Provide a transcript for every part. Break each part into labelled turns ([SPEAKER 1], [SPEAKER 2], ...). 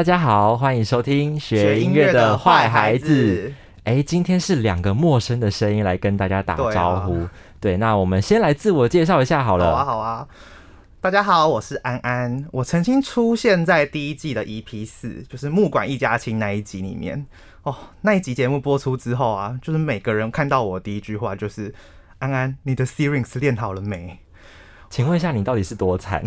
[SPEAKER 1] 大家好，欢迎收听学音乐的坏孩子。哎，今天是两个陌生的声音来跟大家打招呼。对，那我们先来自我介绍一下好了。
[SPEAKER 2] 好啊，好啊。大家好，我是安安。我曾经出现在第一季的 EP 四，就是木管一家亲那一集里面。哦，那一集节目播出之后啊，就是每个人看到我第一句话就是：“安安，你的 Syrinx 练好了没？”
[SPEAKER 1] 请问一下，你到底是多惨？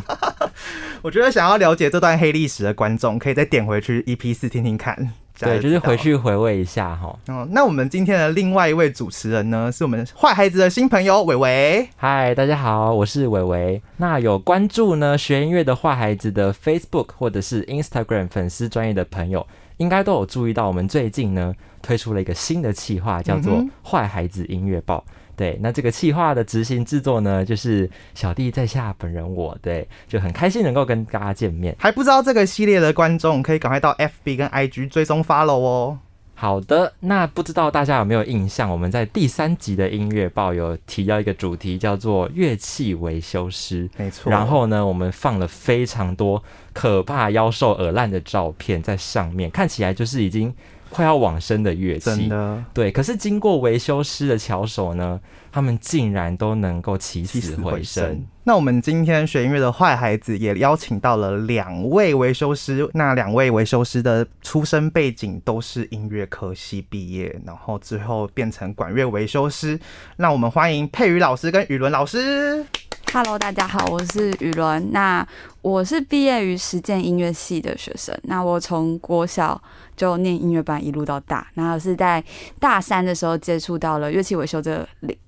[SPEAKER 2] 我觉得想要了解这段黑历史的观众，可以再点回去 EP 四听听看。
[SPEAKER 1] 对，就是回去回味一下哈。
[SPEAKER 2] 哦，那我们今天的另外一位主持人呢，是我们坏孩子的新朋友伟伟。
[SPEAKER 1] 嗨，大家好，我是伟伟。那有关注呢学音乐的坏孩子的 Facebook 或者是 Instagram 粉丝专业的朋友，应该都有注意到，我们最近呢推出了一个新的企划，叫做《坏孩子音乐报》。对，那这个企划的执行制作呢，就是小弟在下本人我，对，就很开心能够跟大家见面。
[SPEAKER 2] 还不知道这个系列的观众，可以赶快到 FB 跟 IG 追踪 follow 哦。
[SPEAKER 1] 好的，那不知道大家有没有印象，我们在第三集的音乐报有提到一个主题，叫做乐器维修师。
[SPEAKER 2] 没错。
[SPEAKER 1] 然后呢，我们放了非常多可怕、妖兽、耳烂的照片在上面，看起来就是已经。快要往生的乐器，
[SPEAKER 2] 真的
[SPEAKER 1] 对。可是经过维修师的巧手呢，他们竟然都能够起死回生。
[SPEAKER 2] 那我们今天学音乐的坏孩子也邀请到了两位维修师，那两位维修师的出身背景都是音乐科系毕业，然后之后变成管乐维修师。那我们欢迎佩瑜老师跟宇伦老师。
[SPEAKER 3] Hello，大家好，我是雨伦。那我是毕业于实践音乐系的学生。那我从国小就念音乐班，一路到大，然后是在大三的时候接触到了乐器维修这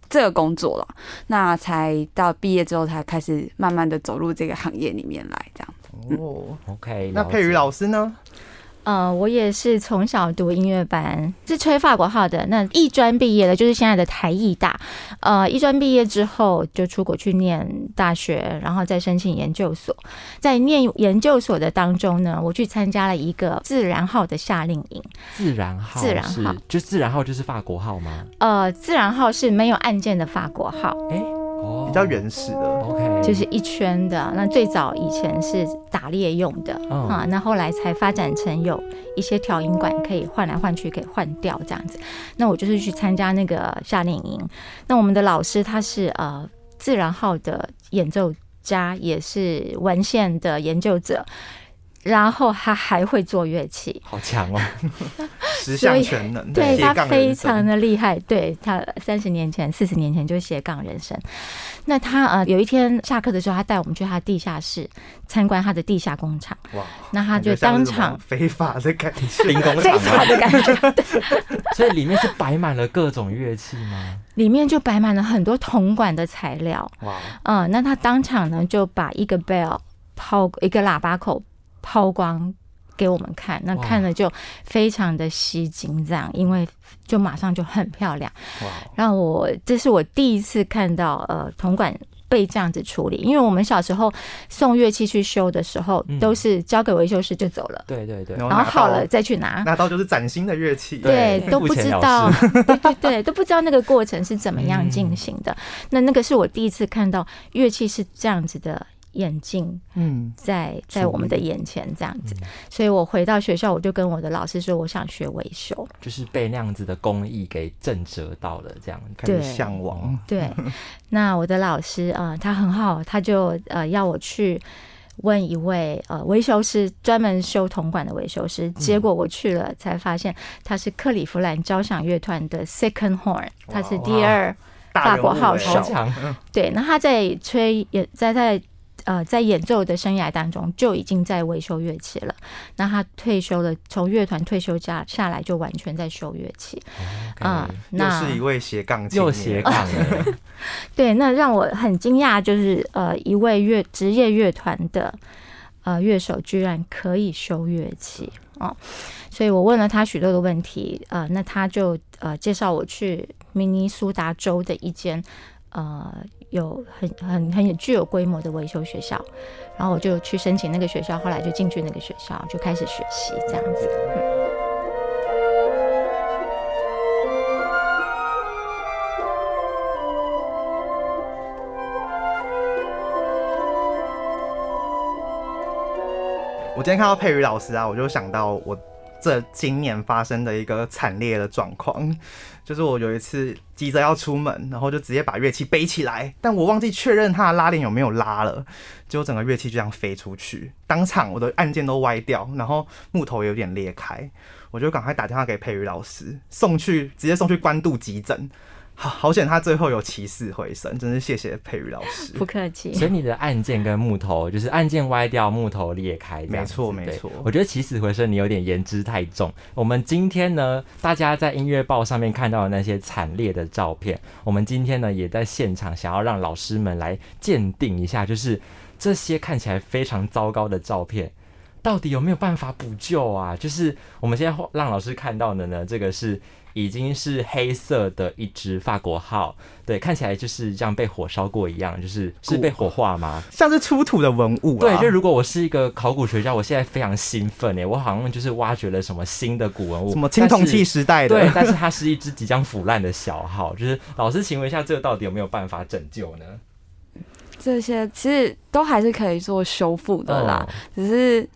[SPEAKER 3] 这个工作了。那才到毕业之后才开始慢慢的走入这个行业里面来，这样。
[SPEAKER 1] 哦，OK。
[SPEAKER 2] 那佩瑜老师呢？
[SPEAKER 4] 呃，我也是从小读音乐班，是吹法国号的。那艺专毕业的，就是现在的台艺大。呃，艺专毕业之后就出国去念大学，然后再申请研究所。在念研究所的当中呢，我去参加了一个自然号的夏令营。
[SPEAKER 1] 自然号，自然号，就自然号就是法国号吗？
[SPEAKER 4] 呃，自然号是没有按键的法国号。
[SPEAKER 1] 哎。
[SPEAKER 2] 比较原始的
[SPEAKER 1] ，OK，
[SPEAKER 4] 就是一圈的。那最早以前是打猎用的啊，那后来才发展成有一些调音管可以换来换去，可以换掉这样子。那我就是去参加那个夏令营。那我们的老师他是呃自然号的演奏家，也是文献的研究者。然后他还会做乐器，
[SPEAKER 1] 好强哦！
[SPEAKER 2] 十项全能，
[SPEAKER 4] 对他非常的厉害。对他三十年前、四十年前就斜杠人生。那他呃有一天下课的时候，他带我们去他地下室参观他的地下工厂。哇！那他就当场
[SPEAKER 2] 非法的感觉，
[SPEAKER 1] 零 工
[SPEAKER 4] 非法的感觉。
[SPEAKER 1] 所以里面是摆满了各种乐器吗？
[SPEAKER 4] 里面就摆满了很多铜管的材料。哇！嗯，那他当场呢就把一个 bell 抛一个喇叭口。抛光给我们看，那看了就非常的吸睛，这样，因为就马上就很漂亮。哇！然后我这是我第一次看到呃铜管被这样子处理，因为我们小时候送乐器去修的时候，都是交给维修师就走了。
[SPEAKER 1] 对对对，
[SPEAKER 4] 然后好了再去拿，
[SPEAKER 2] 拿到就是崭新的乐器。
[SPEAKER 4] 对，都不知道，对对对，都不知道那个过程是怎么样进行的。那那个是我第一次看到乐器是这样子的。眼镜，嗯，在在我们的眼前这样子，所以我回到学校，我就跟我的老师说，我想学维修，
[SPEAKER 1] 就是被那样子的工艺给震折到了，这样
[SPEAKER 2] 开始向往。
[SPEAKER 4] 对，那我的老师啊，他很好，他就呃要我去问一位呃维修师，专门修铜管的维修师。结果我去了，才发现他是克利夫兰交响乐团的 second horn，他是第二法国号手。对，那他在吹也在在。呃，在演奏的生涯当中就已经在维修乐器了。那他退休了，从乐团退休下下来就完全在修乐器。
[SPEAKER 1] 啊，
[SPEAKER 2] 那是一位斜杠，
[SPEAKER 1] 又斜杠。
[SPEAKER 4] 对，那让我很惊讶，就是呃，一位乐职业乐团的呃乐手居然可以修乐器哦。所以我问了他许多的问题，呃，那他就呃介绍我去明尼苏达州的一间呃。有很很很具有规模的维修学校，然后我就去申请那个学校，后来就进去那个学校，就开始学习这样子。
[SPEAKER 2] 我今天看到佩瑜老师啊，我就想到我这今年发生的一个惨烈的状况，就是我有一次急着要出门，然后就直接把乐器背起来，但我忘记确认它的拉链有没有拉了，结果整个乐器就这样飞出去，当场我的按键都歪掉，然后木头有点裂开，我就赶快打电话给佩瑜老师，送去直接送去官渡急诊。好好险，他最后有起死回生，真是谢谢佩瑜老师。
[SPEAKER 4] 不客气。
[SPEAKER 1] 所以你的按键跟木头，就是按键歪掉，木头裂开，
[SPEAKER 2] 没错
[SPEAKER 1] 没
[SPEAKER 2] 错。
[SPEAKER 1] 我觉得起死回生你有点言之太重。我们今天呢，大家在音乐报上面看到的那些惨烈的照片，我们今天呢也在现场想要让老师们来鉴定一下，就是这些看起来非常糟糕的照片，到底有没有办法补救啊？就是我们现在让老师看到的呢，这个是。已经是黑色的一只法国号，对，看起来就是这样被火烧过一样，就是是被火化吗？
[SPEAKER 2] 像是出土的文物。
[SPEAKER 1] 对，就如果我是一个考古学家，我现在非常兴奋哎，我好像就是挖掘了什么新的古文物，
[SPEAKER 2] 什么青铜器时代
[SPEAKER 1] 的。对，但是它是一只即将腐烂的小号，就是老师，请问一下，这个到底有没有办法拯救呢？
[SPEAKER 3] 这些其实都还是可以做修复的啦，只是。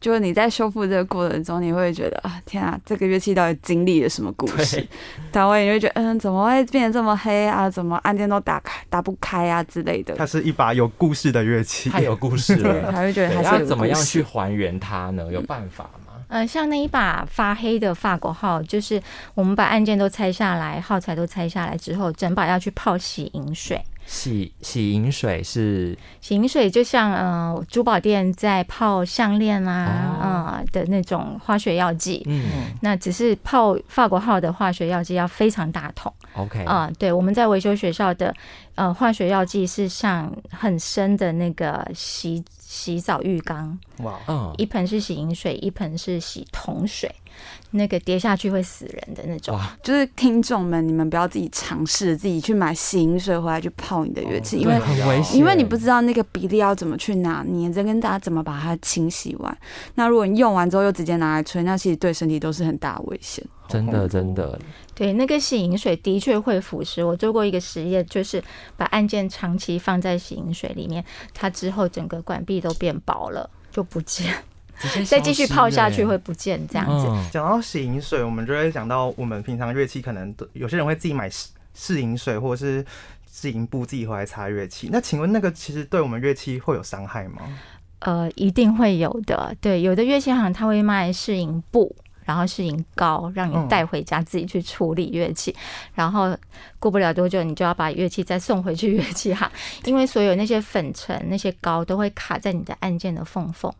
[SPEAKER 3] 就是你在修复这个过程中，你会觉得啊，天啊，这个乐器到底经历了什么故事？单位你会觉得，嗯，怎么会变得这么黑啊？怎么按键都打开打不开啊之类的？
[SPEAKER 2] 它是一把有故事的乐器，
[SPEAKER 1] 太有故事了，
[SPEAKER 3] 还会觉得它
[SPEAKER 1] 是怎么样去还原它呢？有办法吗？
[SPEAKER 4] 嗯，像那一把发黑的法国号，就是我们把按键都拆下来，耗材都拆下来之后，整把要去泡洗银水。
[SPEAKER 1] 洗洗银水是
[SPEAKER 4] 洗银水，就像呃珠宝店在泡项链啊啊的那种化学药剂。嗯，那只是泡法国号的化学药剂要非常大桶。
[SPEAKER 1] OK
[SPEAKER 4] 啊，对，我们在维修学校的呃化学药剂是像很深的那个洗洗澡浴缸。哇，嗯，一盆是洗银水，一盆是洗桶水。那个跌下去会死人的那种，
[SPEAKER 3] 就是听众们，你们不要自己尝试自己去买洗银水回来去泡你的乐器，因为
[SPEAKER 1] 很危险，
[SPEAKER 3] 因为你不知道那个比例要怎么去拿捏，再跟大家怎么把它清洗完。那如果你用完之后又直接拿来吹，那其实对身体都是很大危险。
[SPEAKER 1] 真的，真的，
[SPEAKER 4] 对那个洗银水的确会腐蚀。我做过一个实验，就是把按键长期放在洗银水里面，它之后整个管壁都变薄了，就不见。再继续泡下去会不见这样子。
[SPEAKER 2] 讲到洗银水，我们就会想到我们平常乐器可能都有些人会自己买试试银水或者是试银布自己回来擦乐器。那请问那个其实对我们乐器会有伤害吗？
[SPEAKER 4] 呃，一定会有的。对，有的乐器行他会卖试银布。然后是银膏，让你带回家自己去处理乐器。然后过不了多久，你就要把乐器再送回去乐器行，因为所有那些粉尘、那些膏都会卡在你的按键的缝缝，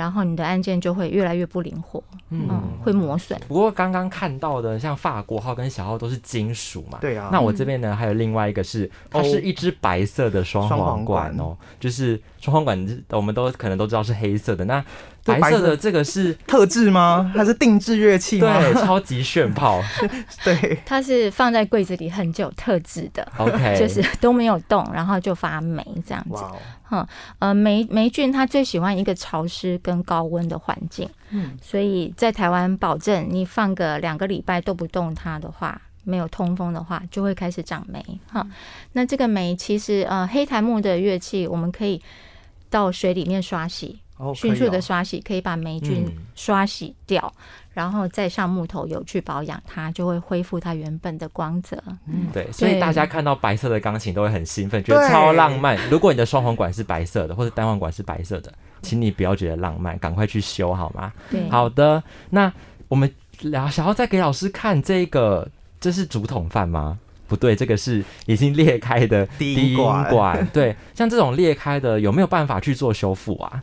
[SPEAKER 4] 然后你的按键就会越来越不灵活，嗯，会磨损。
[SPEAKER 1] 不过刚刚看到的，像法国号跟小号都是金属嘛，
[SPEAKER 2] 对啊。
[SPEAKER 1] 那我这边呢，还有另外一个是，它是一只白色的双簧管哦，就是双簧管，我们都可能都知道是黑色的那。白色的这个是
[SPEAKER 2] 特制吗？它是定制乐器
[SPEAKER 1] 吗？对，超级炫炮。
[SPEAKER 2] 对，
[SPEAKER 4] 它是放在柜子里很久，特制的。
[SPEAKER 1] OK，
[SPEAKER 4] 就是都没有动，然后就发霉这样子。哼，呃，霉霉菌它最喜欢一个潮湿跟高温的环境。嗯，所以在台湾保证你放个两个礼拜都不动它的话，没有通风的话，就会开始长霉。哈，那这个霉其实呃，黑檀木的乐器我们可以到水里面刷洗。迅速的刷洗可以把霉菌刷洗掉，然后再上木头油去保养它，就会恢复它原本的光泽。
[SPEAKER 1] 嗯，对，所以大家看到白色的钢琴都会很兴奋，觉得超浪漫。如果你的双簧管是白色的，或者单簧管是白色的，请你不要觉得浪漫，赶快去修好吗？
[SPEAKER 4] 对，
[SPEAKER 1] 好的。那我们聊，想要再给老师看这个，这是竹筒饭吗？不对，这个是已经裂开的
[SPEAKER 2] 低音管。
[SPEAKER 1] 对，像这种裂开的，有没有办法去做修复啊？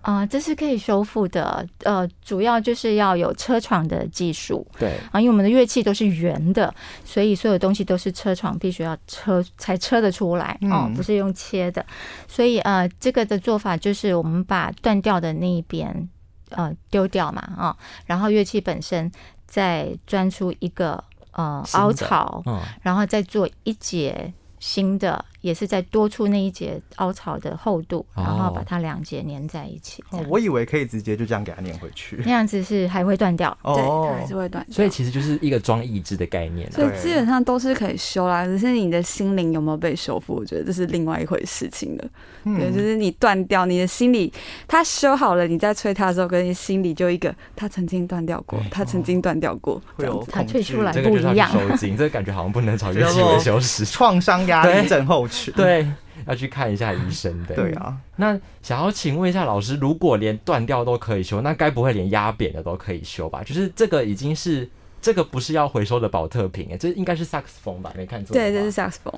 [SPEAKER 4] 啊，这是可以修复的。呃，主要就是要有车床的技术。
[SPEAKER 1] 对
[SPEAKER 4] 啊，因为我们的乐器都是圆的，所以所有东西都是车床，必须要车才车得出来哦，不是用切的。所以呃，这个的做法就是我们把断掉的那一边呃丢掉嘛啊，然后乐器本身再钻出一个呃凹槽，然后再做一节新的也是在多出那一节凹槽的厚度，然后把
[SPEAKER 1] 哦
[SPEAKER 4] 它两节粘在一起，
[SPEAKER 2] 哦我以为可以直接就这样给它粘回去。
[SPEAKER 4] 那样子是还会断掉。
[SPEAKER 3] 对，它
[SPEAKER 2] 哦
[SPEAKER 3] 还是会断。
[SPEAKER 1] 所以其实就是一个装义肢的概念啊。
[SPEAKER 3] 所以基本上都是可以修啦，只是你的心灵有没有被修复，我觉得这是另外一回事情的。对，就
[SPEAKER 2] 嗯
[SPEAKER 3] 是你断掉，你的心里它修好了，你在吹它的时候，跟你心里就一个它曾经断掉过，它曾经断掉过，这
[SPEAKER 2] 会有
[SPEAKER 3] 样子。
[SPEAKER 4] 它退出来不一样
[SPEAKER 1] 收紧，这个感觉好像不能找乐器
[SPEAKER 2] 这叫做
[SPEAKER 1] 维修师。
[SPEAKER 2] 创伤压力症候群。
[SPEAKER 1] 对，要去看一下医生的。
[SPEAKER 2] 对啊，
[SPEAKER 1] 那想要请问一下老师，如果连断掉都可以修，那该不会连压扁的都可以修吧？就是这个已经是这个不是要回收的保特瓶，哎，这应该是萨克斯风吧？没看错。
[SPEAKER 3] 对，这是萨克斯风。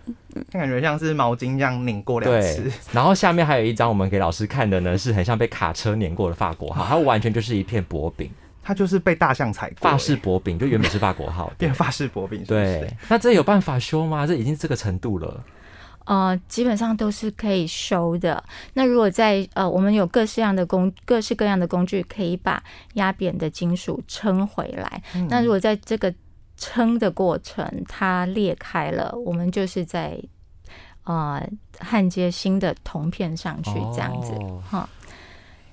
[SPEAKER 2] 感觉像是毛巾这样拧过两次。，
[SPEAKER 1] 然后下面还有一张我们给老师看的呢，是很像被卡车碾过的法国号，它完全就是一片薄饼，
[SPEAKER 2] 它就是被大象踩过，
[SPEAKER 1] 法式薄饼，就原本是法国号。
[SPEAKER 2] 变法式薄饼，
[SPEAKER 1] 对，那这有办法修吗？这已经这个程度了。
[SPEAKER 4] 呃，基本上都是可以收的。那如果在呃，我们有各式样的工各式各样的工具，可以把压扁的金属撑回来。
[SPEAKER 2] 嗯
[SPEAKER 4] 那如果在这个撑的过程它裂开了，我们就是在呃焊接新的铜片上去，这样子。
[SPEAKER 1] 哦
[SPEAKER 4] 哈、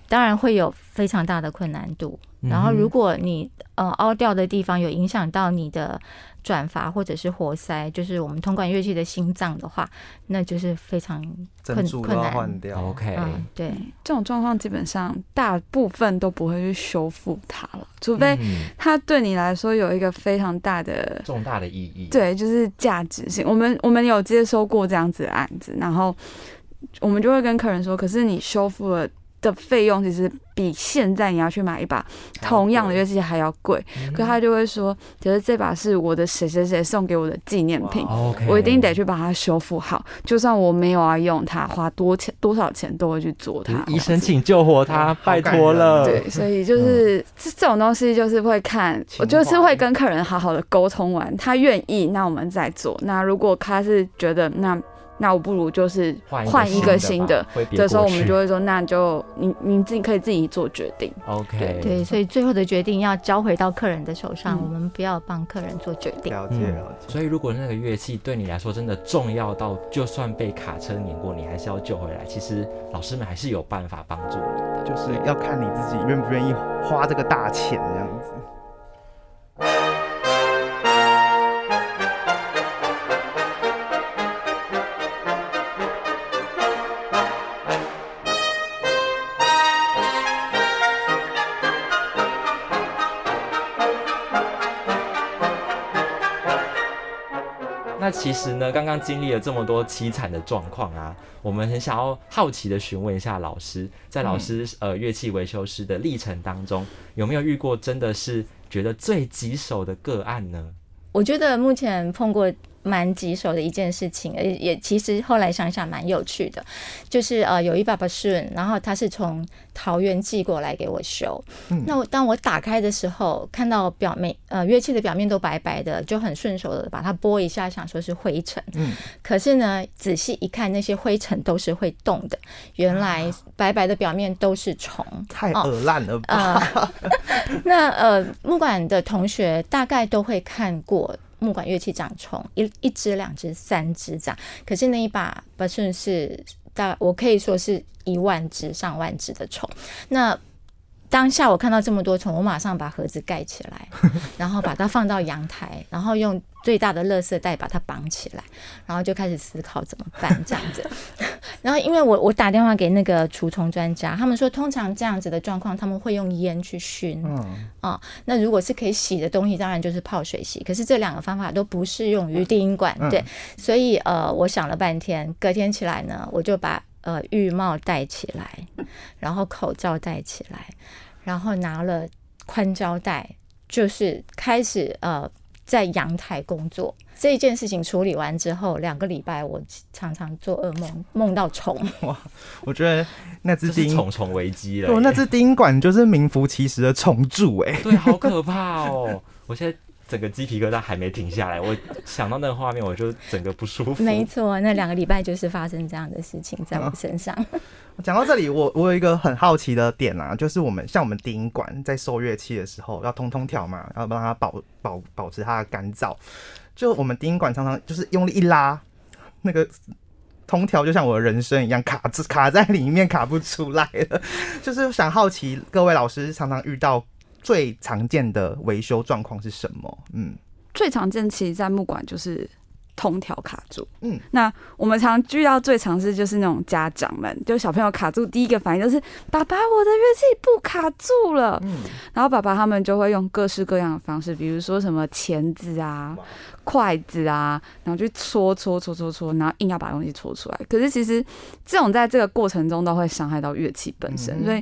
[SPEAKER 4] 当然会有非常大的困难度。然后，如果你呃凹掉的地方有影响到你的转阀或者是活塞，就是我们铜管乐器的心脏的话，那就是非常困困难。
[SPEAKER 2] 换掉。
[SPEAKER 1] OK，
[SPEAKER 4] 嗯，对，
[SPEAKER 3] 这种状况基本上大部分都不会去修复它了，除非
[SPEAKER 1] 嗯
[SPEAKER 3] 它对你来说有一个非常大的
[SPEAKER 1] 重大的意义。，
[SPEAKER 3] 对，就是价值性。我们我们有接收过这样子的案子，然后我们就会跟客人说，可是你修复了的费用其实比现在你要去买一把同样的乐器还要贵。
[SPEAKER 1] 嗯
[SPEAKER 3] 可他就会说，可是这把是我的谁谁谁送给我的纪念品。我一定得去把它修复好，就算我没有要用它，花多钱多少钱都会去做它。
[SPEAKER 1] 医生，请救活他，拜托了。
[SPEAKER 2] 哦
[SPEAKER 3] 对，所以就是这这种东西，就是会看，我就是会跟客人好好的沟通完，他愿意，那我们再做。那如果他是觉得那那我不如就是
[SPEAKER 1] 换
[SPEAKER 3] 换一个新的
[SPEAKER 1] 吧，会别
[SPEAKER 3] 的时候，我们就会说，那就你你自己可以自己做决定。
[SPEAKER 1] OK，
[SPEAKER 4] 对，所以最后的决定要交回到客人的手上，
[SPEAKER 3] 嗯
[SPEAKER 4] 我们不要帮客人做决定。
[SPEAKER 2] 了解
[SPEAKER 1] 嗯
[SPEAKER 2] 了解。
[SPEAKER 1] 所以如果那个乐器对你来说真的重要到，就算被卡车碾过，你还是要救回来。其实老师们还是有办法帮助你的，
[SPEAKER 2] 就是要看你自己愿不愿意花这个大钱这样子。
[SPEAKER 1] 其实呢，刚刚经历了这么多凄惨的状况啊，我们很想要好奇的询问一下老师，在老师、呃乐器维修师的历程当中，有没有遇过真的是觉得最棘手的个案呢？
[SPEAKER 4] 我觉得目前碰过蛮棘手的一件事情，也也其实后来想想蛮有趣的，就是呃有一把把顺，然后他是从桃园寄过来给我修。
[SPEAKER 2] 嗯
[SPEAKER 4] 那我当我打开的时候，看到表面呃乐器的表面都白白的，就很顺手的把它拨一下，想说是灰尘。
[SPEAKER 2] 嗯，
[SPEAKER 4] 可是呢，仔细一看，那些灰尘都是会动的，原来白白的表面都是虫。
[SPEAKER 2] 太
[SPEAKER 4] 哦
[SPEAKER 2] 恶烂了吧？
[SPEAKER 4] 呃，那呃，木管的同学大概都会看过木管乐器长虫，一一只、两只、三只这样。可是那一把 b a s o n 是大，我可以说是一万只、上万只的虫。那当下我看到这么多虫，我马上把盒子盖起来，然后把它放到阳台，然后用最大的垃圾袋把它绑起来，然后就开始思考怎么办这样子。然后因为我我打电话给那个除虫专家，他们说通常这样子的状况，他们会用烟去熏。
[SPEAKER 2] 嗯，
[SPEAKER 4] 那如果是可以洗的东西，当然就是泡水洗。可是这两个方法都不适用于低音管，
[SPEAKER 2] 嗯
[SPEAKER 4] 对。所以呃，我想了半天，隔天起来呢，我就把呃浴帽戴起来，然后口罩戴起来，然后拿了宽胶带，就是开始呃在阳台工作。这一件事情处理完之后，两个礼拜我常常做噩梦，梦到虫。
[SPEAKER 2] 哇我觉得那只
[SPEAKER 1] 这是
[SPEAKER 2] 低音，
[SPEAKER 1] 重重危机了
[SPEAKER 2] 那只低音管就是名副其实的虫蛀哎。
[SPEAKER 1] 对，好可怕哦！我现在整个鸡皮疙瘩还没停下来，我想到那个画面，我就整个不舒服。
[SPEAKER 4] 没错，那两个礼拜就是发生这样的事情在我身上。
[SPEAKER 2] 讲到这里，我我有一个很好奇的点啊，就是我们像我们低音管在收乐器的时候要通通调嘛，要让它保保保持它的干燥。就我们低音管常常就是用力一拉，那个通调就像我的人生一样卡卡在里面卡不出来了。就是想好奇各位老师常常遇到最常见的维修状况是什么？嗯，
[SPEAKER 3] 最常见其实，在木管就是通条卡住。
[SPEAKER 2] 嗯，
[SPEAKER 3] 那我们常遇到最常是就是那种家长们，就小朋友卡住，第一个反应就是爸爸，我的乐器不卡住了。
[SPEAKER 2] 嗯，
[SPEAKER 3] 然后爸爸他们就会用各式各样的方式，比如说什么钳子啊、筷子啊，然后去搓搓搓搓搓，然后硬要把东西搓出来。可是其实这种在这个过程中都会伤害到乐器本身，
[SPEAKER 2] 嗯
[SPEAKER 3] 所以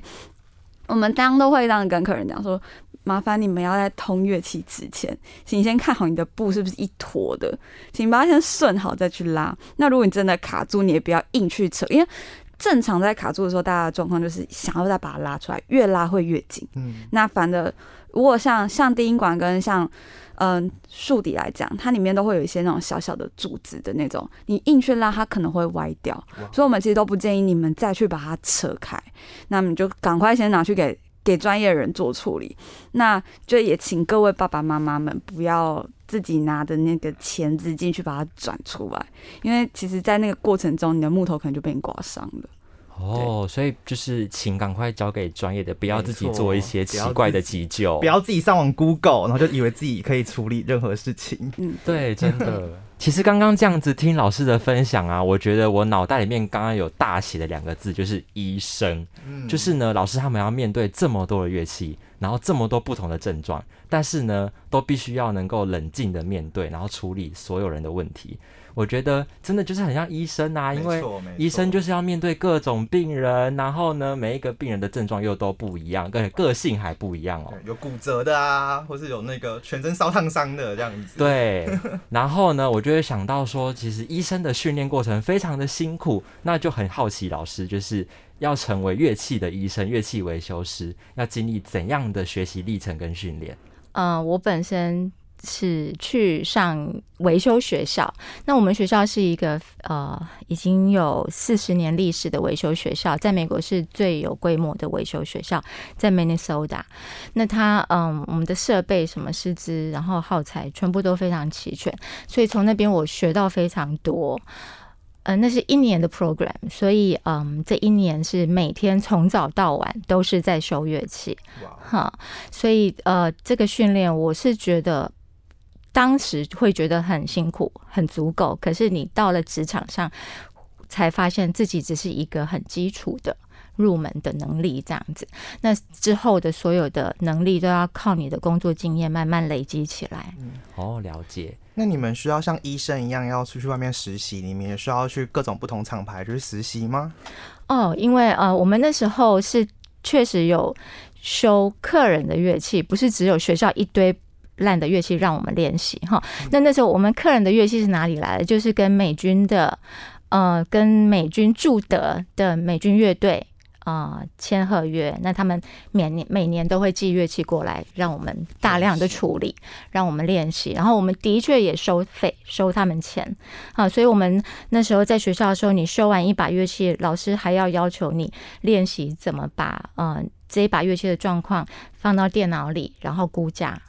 [SPEAKER 3] 我们当然都会这样跟客人讲说。麻烦你们要在通乐器之前，请先看好你的布是不是一坨的，请把它先顺好再去拉。那如果你真的卡住，你也不要硬去扯，因为正常在卡住的时候，大家的状况就是想要再把它拉出来，越拉会越紧。
[SPEAKER 2] 嗯，
[SPEAKER 3] 那反的，如果像像低音管跟像嗯树底来讲，它里面都会有一些那种小小的柱子的那种，你硬去拉它可能会歪掉，所以我们其实都不建议你们再去把它扯开，那么你就赶快先拿去给给专业人做处理。那就也请各位爸爸妈妈们不要自己拿着那个钳子进去把它转出来，因为其实，在那个过程中，你的木头可能就被你刮伤了。
[SPEAKER 1] 哦，所以就是请赶快交给专业的，不要自己做一些奇怪的急救
[SPEAKER 2] 不。要自己上网 Google，然后就以为自己可以处理任何事情。
[SPEAKER 3] 嗯，
[SPEAKER 1] 对，真的。其实刚刚这样子听老师的分享啊，我觉得我脑袋里面刚刚有大写的两个字，就是医生。
[SPEAKER 2] 嗯
[SPEAKER 1] 就是呢，老师他们要面对这么多的乐器，然后这么多不同的症状，但是呢，都必须要能够冷静的面对，然后处理所有人的问题。我觉得真的就是很像医生啊，因为医生就是要面对各种病人，然后呢，每一个病人的症状又都不一样，而且个性还不一样哦。
[SPEAKER 2] 有骨折的啊，或是有那个全身烧烫伤的这样子。，
[SPEAKER 1] 对，然后呢，我就会想到说，其实医生的训练过程非常的辛苦，那就很好奇老师就是要成为乐器的医生、乐器维修师，要经历怎样的学习历程跟训练？
[SPEAKER 4] 嗯、我本身是去上维修学校。那我们学校是一个呃已经有四十年历史的维修学校，在美国是最有规模的维修学校，在 Minnesota。那它嗯，我们的设备、什么师资，然后耗材全部都非常齐全，所以从那边我学到非常多。呃，那是一年的 program，所以嗯，这一年是每天从早到晚都是在修乐器。
[SPEAKER 2] 哇，
[SPEAKER 4] 哈，所以呃，这个训练我是觉得当时会觉得很辛苦、很足够，可是你到了职场上，才发现自己只是一个很基础的入门的能力这样子。那之后的所有的能力都要靠你的工作经验慢慢累积起来。
[SPEAKER 1] 嗯哦，了解。
[SPEAKER 2] 那你们需要像医生一样要出去外面实习，你们也需要去各种不同厂牌去实习吗？
[SPEAKER 4] 哦，因为呃，我们那时候是确实有修客人的乐器，不是只有学校一堆烂的乐器让我们练习哈。那那时候我们客人的乐器是哪里来的？就是跟美军的呃，跟美军驻德的美军乐队。啊、签合约，那他们每年每年都会寄乐器过来，让我们大量的处理，让我们练习。然后我们的确也收费，收他们钱啊，所以我们那时候在学校的时候，你修完一把乐器，老师还要要求你练习怎么把呃这一把乐器的状况放到电脑里，然后估价。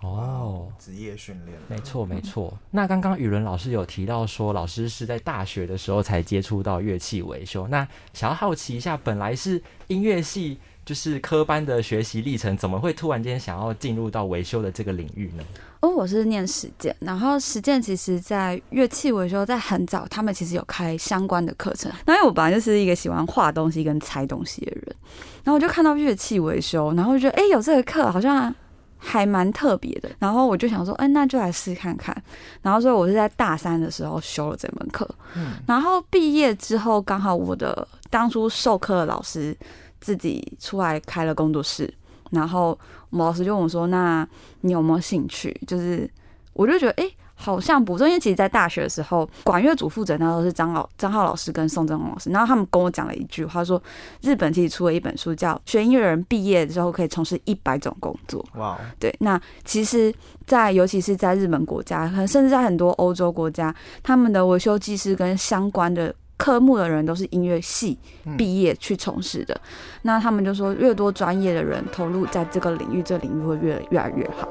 [SPEAKER 1] 哦，
[SPEAKER 2] 职业训练，
[SPEAKER 1] 没错没错。那刚刚宇伦老师有提到说，老师是在大学的时候才接触到乐器维修。那想要好奇一下，本来是音乐系就是科班的学习历程，怎么会突然间想要进入到维修的这个领域呢？
[SPEAKER 3] 哦，我是念实践，然后实践其实在乐器维修在很早，他们其实有开相关的课程。那因为我本来就是一个喜欢画东西跟拆东西的人，然后我就看到乐器维修，然后就觉得哎、诶有这个课好像还蛮特别的，然后我就想说，哎、那就来试看看。然后所以我是在大三的时候修了这门课，
[SPEAKER 2] 嗯
[SPEAKER 3] 然后毕业之后刚好我的当初授课的老师自己出来开了工作室，然后我们老师就问我说：“那你有没有兴趣？”就是我就觉得，哎、好像不错。因为其实，在大学的时候，管乐组负责那都是张老张浩老师跟宋振宏老师，然后他们跟我讲了一句话，说日本其实出了一本书，叫《学音乐人毕业之后可以从事一百种工作》。
[SPEAKER 2] 哇，
[SPEAKER 3] 对，那其实在，尤其是在日本国家，甚至在很多欧洲国家，他们的维修技师跟相关的科目的人都是音乐系
[SPEAKER 2] 嗯
[SPEAKER 3] 毕业去从事的。那他们就说，越多专业的人投入在这个领域，这个领域会越越来越好。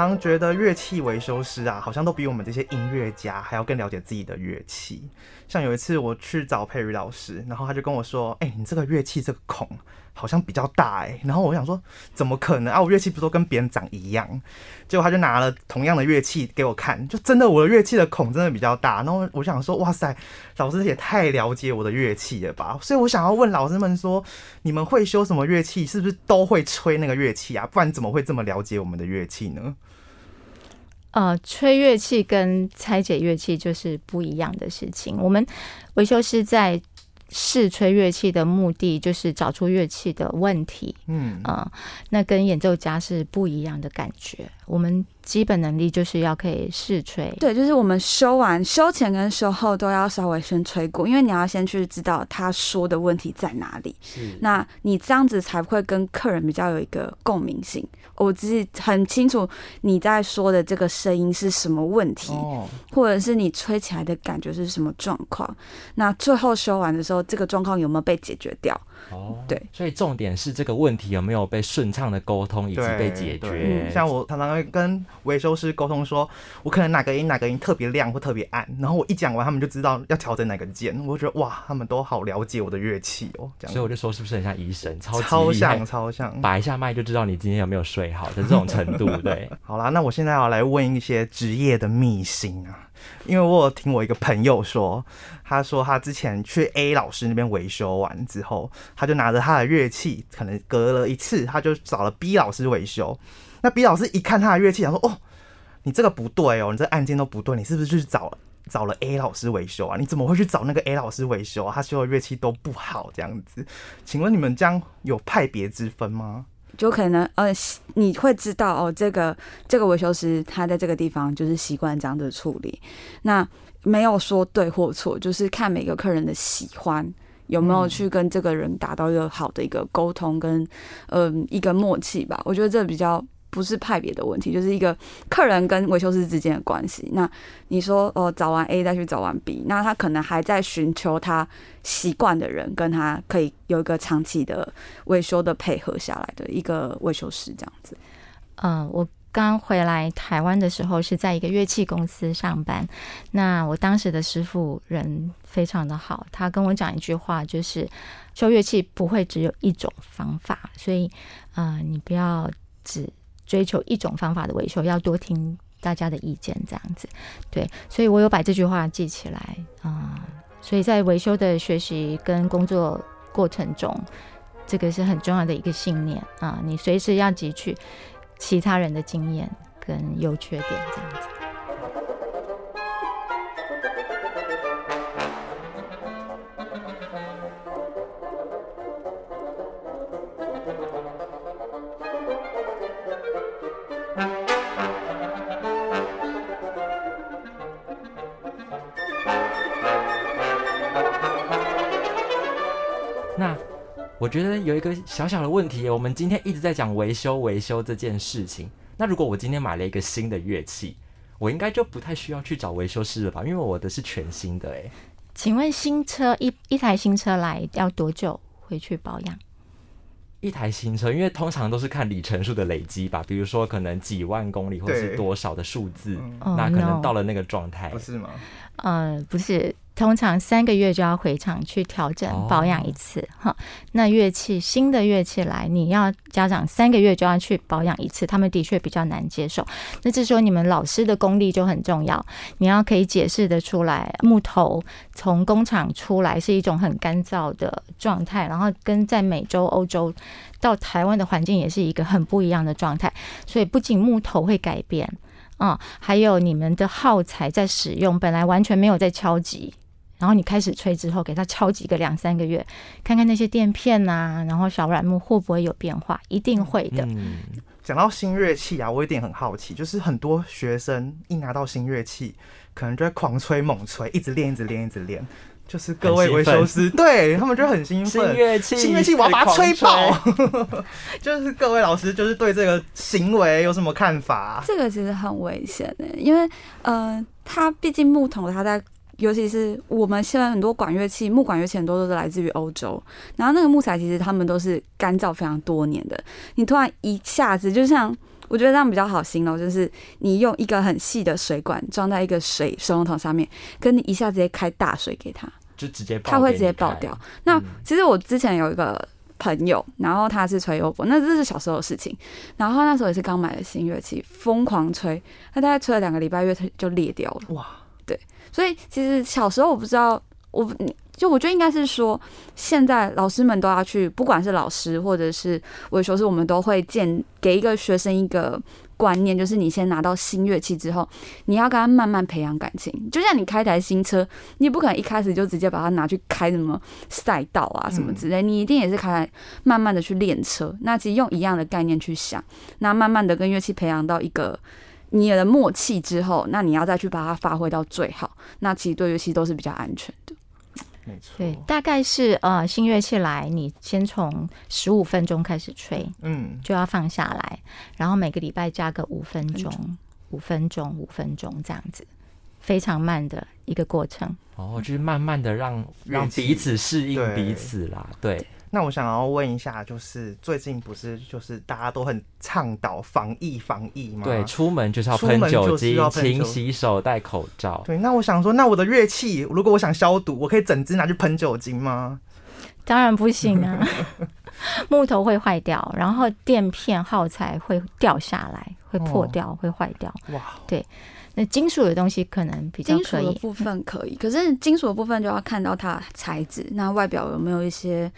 [SPEAKER 2] 常觉得乐器维修师啊，好像都比我们这些音乐家还要更了解自己的乐器。像有一次我去找佩瑜老师，然后他就跟我说：“哎、你这个乐器这个孔好像比较大哎、然后我想说，怎么可能啊？我乐器不都跟别人长一样？结果他就拿了同样的乐器给我看，就真的我的乐器的孔真的比较大。然后我想说，哇塞，老师也太了解我的乐器了吧？所以我想要问老师们说，你们会修什么乐器？是不是都会吹那个乐器啊？不然怎么会这么了解我们的乐器呢？
[SPEAKER 4] 呃，吹乐器跟拆解乐器就是不一样的事情。我们维修师在试吹乐器的目的就是找出乐器的问题，
[SPEAKER 2] 嗯
[SPEAKER 4] 啊、那跟演奏家是不一样的感觉。我们基本能力就是要可以试吹，
[SPEAKER 3] 对，就是我们修完修前跟修后都要稍微先吹过，因为你要先去知道他说的问题在哪里，
[SPEAKER 1] 是
[SPEAKER 3] 那你这样子才会跟客人比较有一个共鸣性。我自己很清楚你在说的这个声音是什么问题，
[SPEAKER 2] 哦，
[SPEAKER 3] 或者是你吹起来的感觉是什么状况。那最后修完的时候，这个状况有没有被解决掉？
[SPEAKER 1] 哦，
[SPEAKER 3] 对，
[SPEAKER 1] 所以重点是这个问题有没有被顺畅的沟通以及被解决。
[SPEAKER 2] 像我常常会跟维修师沟通说，我可能哪个音哪个音特别亮或特别暗，然后我一讲完，他们就知道要调整哪个键。我就觉得哇，他们都好了解我的乐器哦，这样
[SPEAKER 1] 所以我就说是不是很像医生，超级
[SPEAKER 2] 超像超像。
[SPEAKER 1] 把一下麦就知道你今天有没有睡好的这种程度，对。
[SPEAKER 2] 好啦，那我现在要来问一些职业的秘辛啊，因为我有听我一个朋友说，他说他之前去 A 老师那边维修完之后，他就拿着他的乐器，可能隔了一次，他就找了 B 老师维修。那 B 老师一看他的乐器，他说：“哦，你这个不对哦，你这按键都不对，你是不是去找找了 A 老师维修啊？你怎么会去找那个 A 老师维修啊？他修的乐器都不好，这样子。请问你们这样有派别之分吗？
[SPEAKER 3] 就可能呃，你会知道哦，这个这个维修师他在这个地方就是习惯这样的处理，那没有说对或错，就是看每个客人的喜欢有没有去跟这个人达到一个好的一个沟通跟嗯、一个默契吧。我觉得这比较不是派别的问题，就是一个客人跟维修师之间的关系。那你说哦，找完 A 再去找完 B，那他可能还在寻求他习惯的人，跟他可以有一个长期的维修的配合下来的一个维修师这样子。
[SPEAKER 4] 嗯，我刚回来台湾的时候是在一个乐器公司上班。那我当时的师傅人非常的好，他跟我讲一句话，就是修乐器不会只有一种方法，所以呃，你不要只追求一种方法的维修，要多听大家的意见，这样子。对，所以我有把这句话记起来啊、所以在维修的学习跟工作过程中，这个是很重要的一个信念啊，你随时要汲取其他人的经验跟优缺点这样。
[SPEAKER 1] 觉得有一个小小的问题，我们今天一直在讲维修维修这件事情。那如果我今天买了一个新的乐器，我应该就不太需要去找维修师了吧？因为我的是全新的、欸，
[SPEAKER 4] 请问新车一一台新车来要多久回去保养？
[SPEAKER 1] 一台新车，因为通常都是看里程数的累积吧，比如说可能几万公里或者是多少的数字，那可能到了那个状态
[SPEAKER 2] 不，是吗？
[SPEAKER 4] 呃，不是，通常三个月就要回厂去调整
[SPEAKER 1] 哦
[SPEAKER 4] 保养一次哈。那乐器新的乐器来，你要家长三个月就要去保养一次，他们的确比较难接受。那这时候你们老师的功力就很重要，你要可以解释得出来，木头从工厂出来是一种很干燥的状态，然后跟在美洲、欧洲到台湾的环境也是一个很不一样的状态，所以不仅木头会改变。啊、还有你们的耗材在使用，本来完全没有在敲击，然后你开始吹之后，给它敲几个两三个月，看看那些垫片呐、然后小软木会不会有变化，一定会的。
[SPEAKER 1] 嗯，
[SPEAKER 2] 讲到新乐器啊，我有点很好奇，就是很多学生一拿到新乐器，可能就会狂吹猛吹，一直练，一直练，一直练。就是各位维修师，对他们就很兴奋
[SPEAKER 1] 新
[SPEAKER 2] 奋。
[SPEAKER 1] 乐器，
[SPEAKER 2] 新乐器，我要把它吹爆
[SPEAKER 1] 狂。
[SPEAKER 2] 就是各位老师，就是对这个行为有什么看法？
[SPEAKER 3] 这个其实很危险的，因为呃，它毕竟木桶，它在尤其是我们现在很多管乐器，木管乐器很多都是来自于欧洲，然后那个木材其实他们都是干燥非常多年的，你突然一下子就像我觉得这样比较好形容，就是你用一个很细的水管装在一个水水龙头上面，跟你一下直接开大水给它，
[SPEAKER 1] 就直接
[SPEAKER 3] 它会直接
[SPEAKER 1] 爆
[SPEAKER 3] 爆掉。那
[SPEAKER 1] 嗯
[SPEAKER 3] 其实我之前有一个朋友，然后他是吹优波，那这是小时候的事情。然后那时候也是刚买了新乐器，疯狂吹，他大概吹了两个礼拜，乐器就裂掉了。
[SPEAKER 2] 哇，
[SPEAKER 3] 所以其实小时候我不知道，我就我觉得应该是说，现在老师们都要去，不管是老师或者是维修师，我们都会建给一个学生一个观念，就是你先拿到新乐器之后，你要跟他慢慢培养感情。就像你开台新车，你也不可能一开始就直接把它拿去开什么赛道啊什么之类，你一定也是开慢慢的去练车。那其实用一样的概念去想，那慢慢的跟乐器培养到一个。你有了默契之后，那你要再去把它发挥到最好，那其实对乐器都是比较安全的。
[SPEAKER 2] 没错，
[SPEAKER 4] 对，大概是呃新乐器来，你先从十五分钟开始吹，
[SPEAKER 2] 嗯，
[SPEAKER 4] 就要放下来，然后每个礼拜加个五分钟，五分钟，五分钟这样子，非常慢的一个过程。
[SPEAKER 1] 哦，就是慢慢的让让彼此适应彼此啦，对，
[SPEAKER 2] 那我想要问一下，就是最近不是就是大家都很倡导防疫防疫吗？
[SPEAKER 1] 对，出门就是要
[SPEAKER 2] 出
[SPEAKER 1] 喷酒精，
[SPEAKER 2] 酒
[SPEAKER 1] 勤洗手，戴口罩。
[SPEAKER 2] 对，那我想说，那我的乐器，如果我想消毒，我可以整只拿去喷酒精吗？
[SPEAKER 4] 当然不行啊，木头会坏掉，然后垫片耗材会掉下来，会破
[SPEAKER 2] 哦
[SPEAKER 4] 掉，会坏掉。
[SPEAKER 2] 哇，
[SPEAKER 4] 那金属的东西可能比较
[SPEAKER 3] 金属
[SPEAKER 4] 可以，
[SPEAKER 3] 的部分可以，可是金属的部分就要看到它材质，那外表有没有一些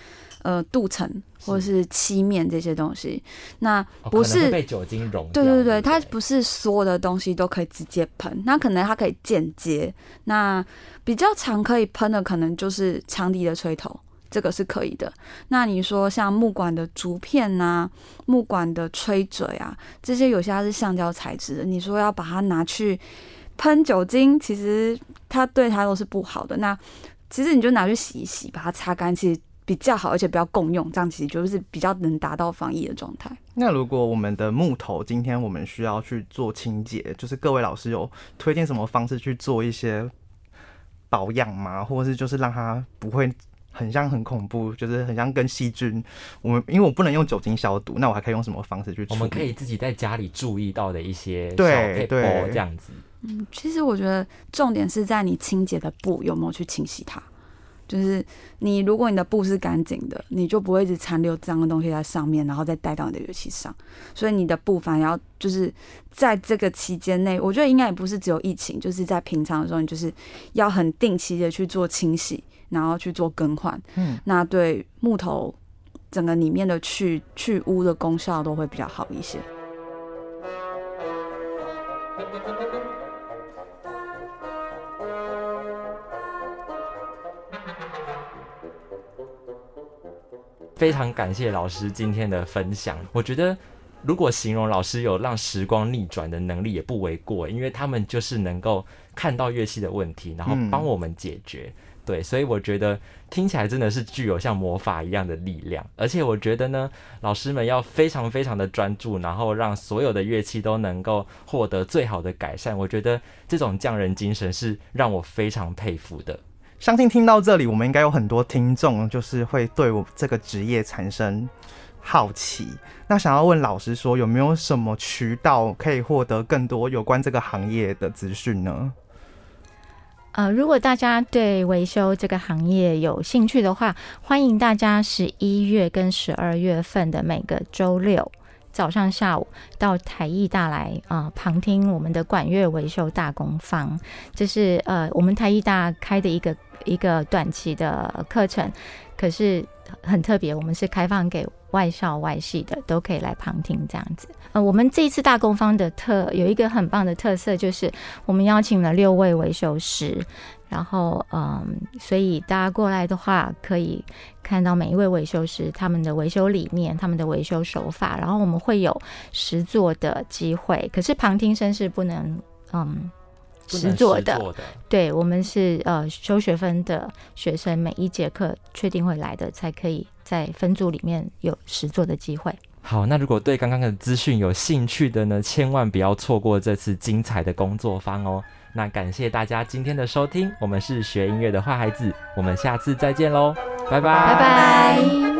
[SPEAKER 3] 呃镀层或者是漆面这些东西。那不是
[SPEAKER 1] 被酒精溶掉。
[SPEAKER 3] 对对对，它不是所有的东西都可以直接喷，那可能它可以间接。那比较常可以喷的，可能就是长笛的吹头，这个是可以的。那你说像木管的竹片呐、木管的吹嘴啊，这些有些它是橡胶材质的，你说要把它拿去喷酒精，其实它对它都是不好的。那其实你就拿去洗一洗，把它擦干，其实比较好，而且不要共用，这样其实就是比较能达到防疫的状态。
[SPEAKER 2] 那如果我们的木头今天我们需要去做清洁，就是各位老师有推荐什么方式去做一些保养吗？或者是就是让它不会很像很恐怖，就是很像跟细菌，我们因为我不能用酒精消毒，那我还可以用什么方式去？
[SPEAKER 1] 我们可以自己在家里注意到的一些小
[SPEAKER 2] 对对
[SPEAKER 1] 这样子。
[SPEAKER 3] 嗯，其实我觉得重点是在你清洁的布有没有去清洗它。就是你，如果你的布是干净的，你就不会一直残留脏的东西在上面，然后再带到你的乐器上。所以你的布反而要就是在这个期间内，我觉得应该也不是只有疫情，就是在平常的时候，你就是要很定期的去做清洗，然后去做更换。
[SPEAKER 2] 嗯，
[SPEAKER 3] 那对木头整个里面的去去污的功效都会比较好一些。
[SPEAKER 1] 非常感谢老师今天的分享。我觉得，如果形容老师有让时光逆转的能力，也不为过，因为他们就是能够看到乐器的问题，然后
[SPEAKER 2] 嗯
[SPEAKER 1] 帮我们解决。对，所以我觉得听起来真的是具有像魔法一样的力量。而且我觉得呢，老师们要非常非常的专注，然后让所有的乐器都能够获得最好的改善。我觉得这种匠人精神是让我非常佩服的。
[SPEAKER 2] 相信听到这里，我们应该有很多听众，就是会对我这个职业产生好奇。那想要问老师说，有没有什么渠道可以获得更多有关这个行业的资讯呢？
[SPEAKER 4] 呃，如果大家对维修这个行业有兴趣的话，欢迎大家十一月跟十二月份的每个周六早上、下午到台艺大来啊、呃旁听我们的管乐维修大工坊。这是呃我们台艺大开的一个一个短期的课程，可是很特别，我们是开放给外校外系的都可以来旁听这样子。呃，我们这一次大工坊的特有一个很棒的特色，就是我们邀请了六位维修师，然后嗯，所以大家过来的话，可以看到每一位维修师他们的维修理念、他们的维修手法，然后我们会有实做的机会，可是旁听生是不能嗯。实做的，
[SPEAKER 1] 的
[SPEAKER 4] 对我们是呃修学分的学生，每一节课确定会来的，才可以在分组里面有实做的机会。
[SPEAKER 1] 好，那如果对刚刚的资讯有兴趣的呢，千万不要错过这次精彩的工作坊哦。那感谢大家今天的收听，我们是学音乐的坏孩子，我们下次再见喽，拜拜，
[SPEAKER 4] 拜拜。